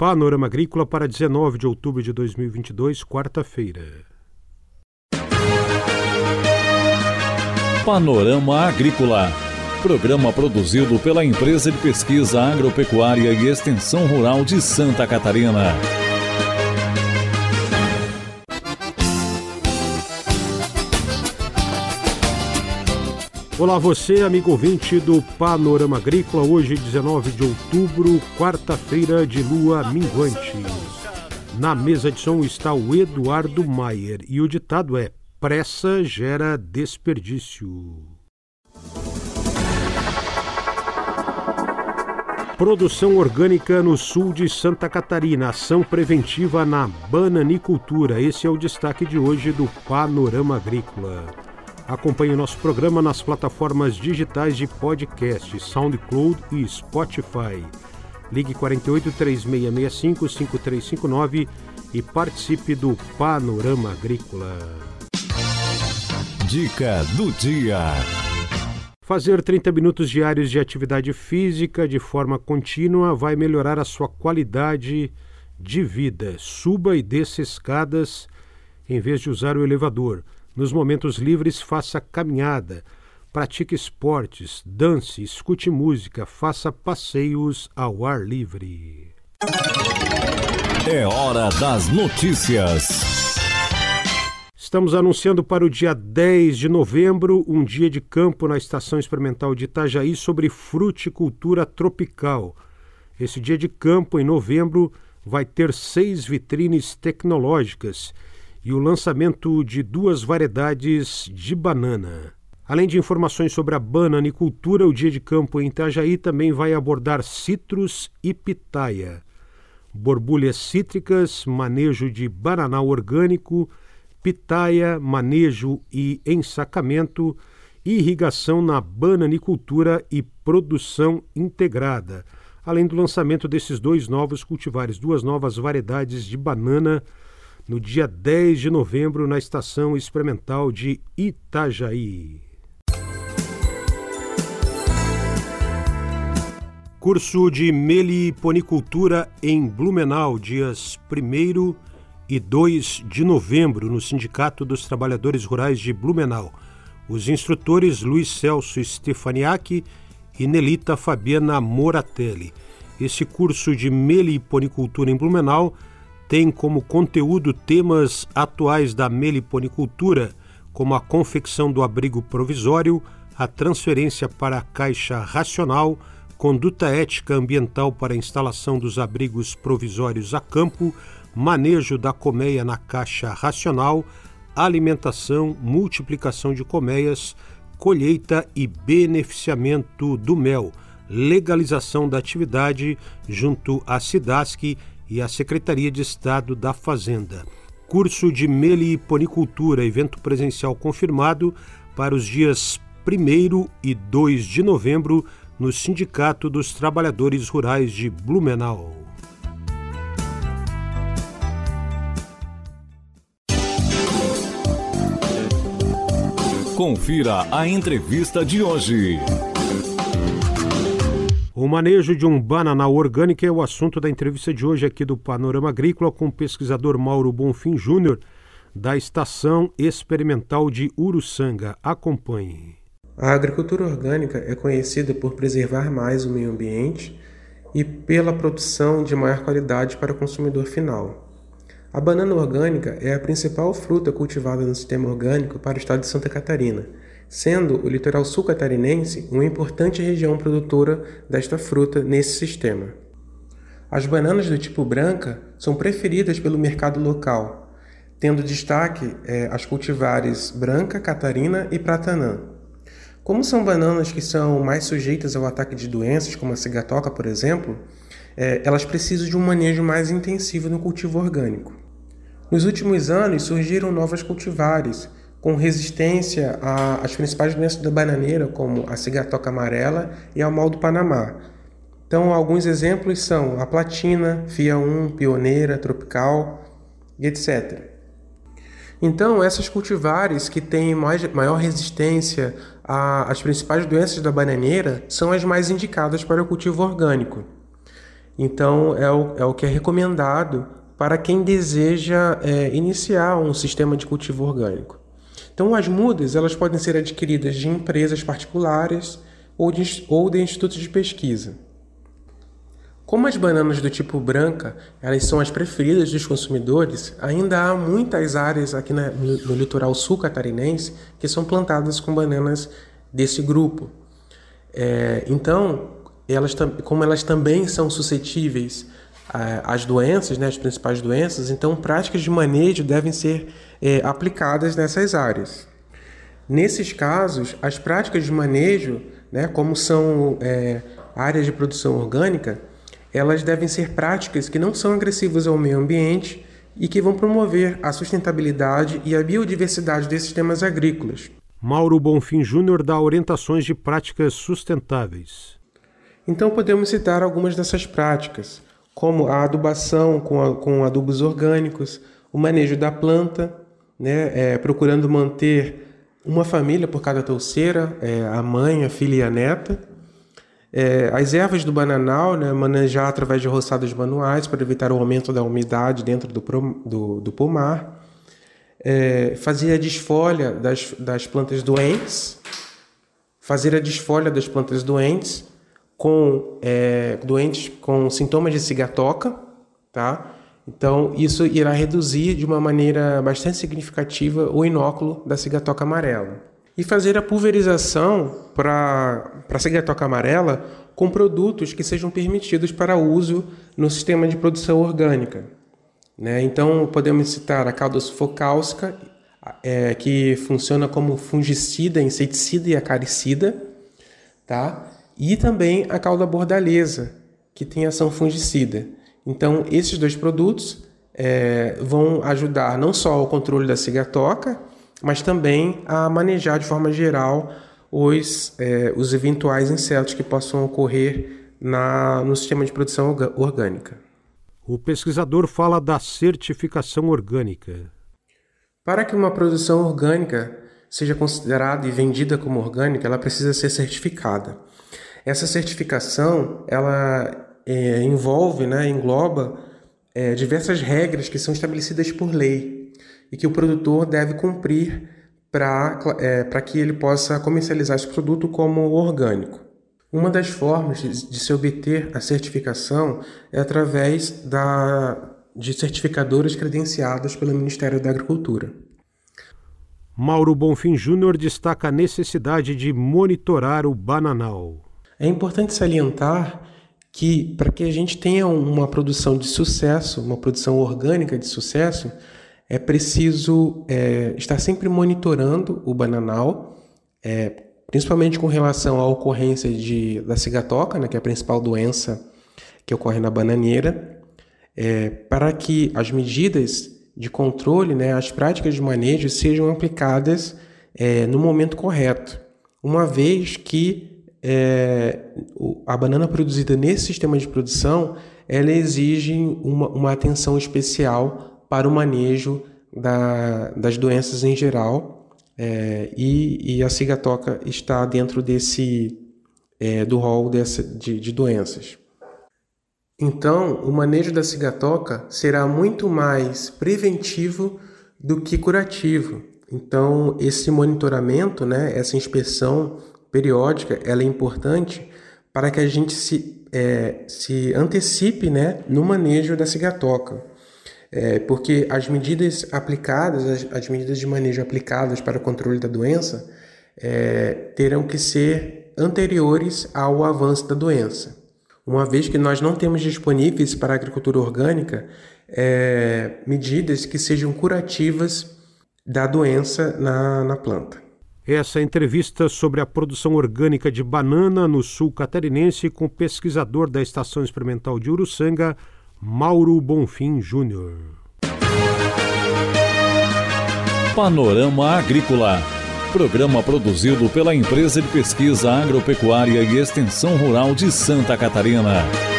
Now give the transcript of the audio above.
Panorama Agrícola para 19 de outubro de 2022, quarta-feira. Panorama Agrícola. Programa produzido pela Empresa de Pesquisa Agropecuária e Extensão Rural de Santa Catarina. Olá você, amigo ouvinte do Panorama Agrícola, hoje 19 de outubro, quarta-feira de lua minguante. Na mesa de som está o Eduardo Maier e o ditado é: pressa gera desperdício. Produção orgânica no sul de Santa Catarina, ação preventiva na bananicultura. Esse é o destaque de hoje do Panorama Agrícola. Acompanhe nosso programa nas plataformas digitais de podcast, SoundCloud e Spotify. Ligue 48 3665 5359 e participe do Panorama Agrícola. Dica do dia. Fazer 30 minutos diários de atividade física de forma contínua vai melhorar a sua qualidade de vida. Suba e desça escadas em vez de usar o elevador. Nos momentos livres, faça caminhada, pratique esportes, dance, escute música, faça passeios ao ar livre. É hora das notícias. Estamos anunciando para o dia 10 de novembro um dia de campo na Estação Experimental de Itajaí sobre fruticultura tropical. Esse dia de campo, em novembro, vai ter seis vitrines tecnológicas e o lançamento de duas variedades de banana. Além de informações sobre a bananicultura, o Dia de Campo em Itajaí também vai abordar citros e pitaia, borbulhas cítricas, manejo de bananal orgânico, pitaia, manejo e ensacamento, irrigação na bananicultura e produção integrada, além do lançamento desses dois novos cultivares, duas novas variedades de banana no dia 10 de novembro na Estação Experimental de Itajaí. Curso de Meliponicultura em Blumenau, dias 1 e 2 de novembro, no Sindicato dos Trabalhadores Rurais de Blumenau. Os instrutores Luiz Celso Stefaniak e Nelita Fabiana Moratelli. Esse curso de meliponicultura em Blumenau tem como conteúdo temas atuais da meliponicultura, como a confecção do abrigo provisório, a transferência para a caixa racional, conduta ética ambiental para a instalação dos abrigos provisórios a campo, manejo da colmeia na caixa racional, alimentação, multiplicação de colmeias, colheita e beneficiamento do mel, legalização da atividade junto à SIDASC e a Secretaria de Estado da Fazenda. Curso de meliponicultura, evento presencial confirmado para os dias 1 e 2 de novembro no Sindicato dos Trabalhadores Rurais de Blumenau. Confira a entrevista de hoje. O manejo de um banana orgânico é o assunto da entrevista de hoje aqui do Panorama Agrícola com o pesquisador Mauro Bonfim Júnior, da Estação Experimental de Uruçanga. Acompanhe. A agricultura orgânica é conhecida por preservar mais o meio ambiente e pela produção de maior qualidade para o consumidor final. A banana orgânica é a principal fruta cultivada no sistema orgânico para o estado de Santa Catarina sendo o litoral sul catarinense uma importante região produtora desta fruta nesse sistema. As bananas do tipo branca são preferidas pelo mercado local, tendo destaque é, as cultivares branca, catarina e pratanã. Como são bananas que são mais sujeitas ao ataque de doenças, como a cigatoca, por exemplo, é, elas precisam de um manejo mais intensivo no cultivo orgânico. Nos últimos anos surgiram novas cultivares, com resistência às principais doenças da bananeira, como a cigatoca amarela e ao mal do Panamá. Então, alguns exemplos são a platina, FIA 1, pioneira, tropical, etc. Então, essas cultivares que têm mais, maior resistência às principais doenças da bananeira são as mais indicadas para o cultivo orgânico. Então, é o, é o que é recomendado para quem deseja é, iniciar um sistema de cultivo orgânico. Então, as mudas elas podem ser adquiridas de empresas particulares ou de, ou de institutos de pesquisa. Como as bananas do tipo branca elas são as preferidas dos consumidores, ainda há muitas áreas aqui na, no, litoral sul catarinense que são plantadas com bananas desse grupo. É, então, elas, como elas também são suscetíveis às doenças, né, as principais doenças, então práticas de manejo devem ser é, aplicadas nessas áreas. Nesses casos, as práticas de manejo, né, como são é, áreas de produção orgânica, elas devem ser práticas que não são agressivas ao meio ambiente e que vão promover a sustentabilidade e a biodiversidade desses sistemas agrícolas. Mauro Bonfim Júnior dá orientações de práticas sustentáveis. Então podemos citar algumas dessas práticas, como a adubação com, a, com adubos orgânicos, o manejo da planta, né, é, procurando manter uma família por cada touceira, é, a mãe, a filha e a neta, é, as ervas do bananal, né, manejar através de roçadas manuais para evitar o aumento da umidade dentro do, do, do pomar. É, fazer a desfolha das, das plantas doentes. Fazer a desfolha das plantas doentes com é, doentes com sintomas de cigatoca, tá? Então, isso irá reduzir de uma maneira bastante significativa o inóculo da cigatoca amarela e fazer a pulverização para a cigatoca amarela com produtos que sejam permitidos para uso no sistema de produção orgânica. Né? Então, podemos citar a cauda sufocáusica, é, que funciona como fungicida, inseticida e acaricida, tá? E também a cauda bordaleza, que tem ação fungicida. Então, esses dois produtos é, vão ajudar não só ao controle da cigatoca, mas também a manejar de forma geral os, é, os eventuais insetos que possam ocorrer na, no sistema de produção orgânica. O pesquisador fala da certificação orgânica. Para que uma produção orgânica seja considerada e vendida como orgânica, ela precisa ser certificada. Essa certificação ela é, envolve, né, engloba é, diversas regras que são estabelecidas por lei e que o produtor deve cumprir para é, que ele possa comercializar esse produto como orgânico. Uma das formas de, se obter a certificação é através da, de certificadoras credenciadas pelo Ministério da Agricultura. Mauro Bonfim Júnior destaca a necessidade de monitorar o bananal. É importante salientar que, para que a gente tenha uma produção de sucesso, uma produção orgânica de sucesso, é preciso é, estar sempre monitorando o bananal, é, principalmente com relação à ocorrência de, da cigatoca, né, que é a principal doença que ocorre na bananeira, é, para que as medidas de controle, né, as práticas de manejo sejam aplicadas é, no momento correto, uma vez que é, a banana produzida nesse sistema de produção ela exige uma, uma atenção especial para o manejo da, das doenças em geral é, e, e, a cigatoca está dentro desse é, do rol dessa, de, de doenças. Então, o manejo da cigatoca será muito mais preventivo do que curativo. Então, esse monitoramento, né, essa inspeção periódica, ela é importante para que a gente se, é, se antecipe né, no manejo da cigatoca. É, porque as medidas aplicadas, as, as, medidas de manejo aplicadas para o controle da doença, é, terão que ser anteriores ao avanço da doença. Uma vez que nós não temos disponíveis para a agricultura orgânica é, medidas que sejam curativas da doença na, na planta. Essa entrevista sobre a produção orgânica de banana no sul catarinense com o pesquisador da Estação Experimental de Uruçanga, Mauro Bonfim Júnior. Panorama Agrícola. Programa produzido pela Empresa de Pesquisa Agropecuária e Extensão Rural de Santa Catarina.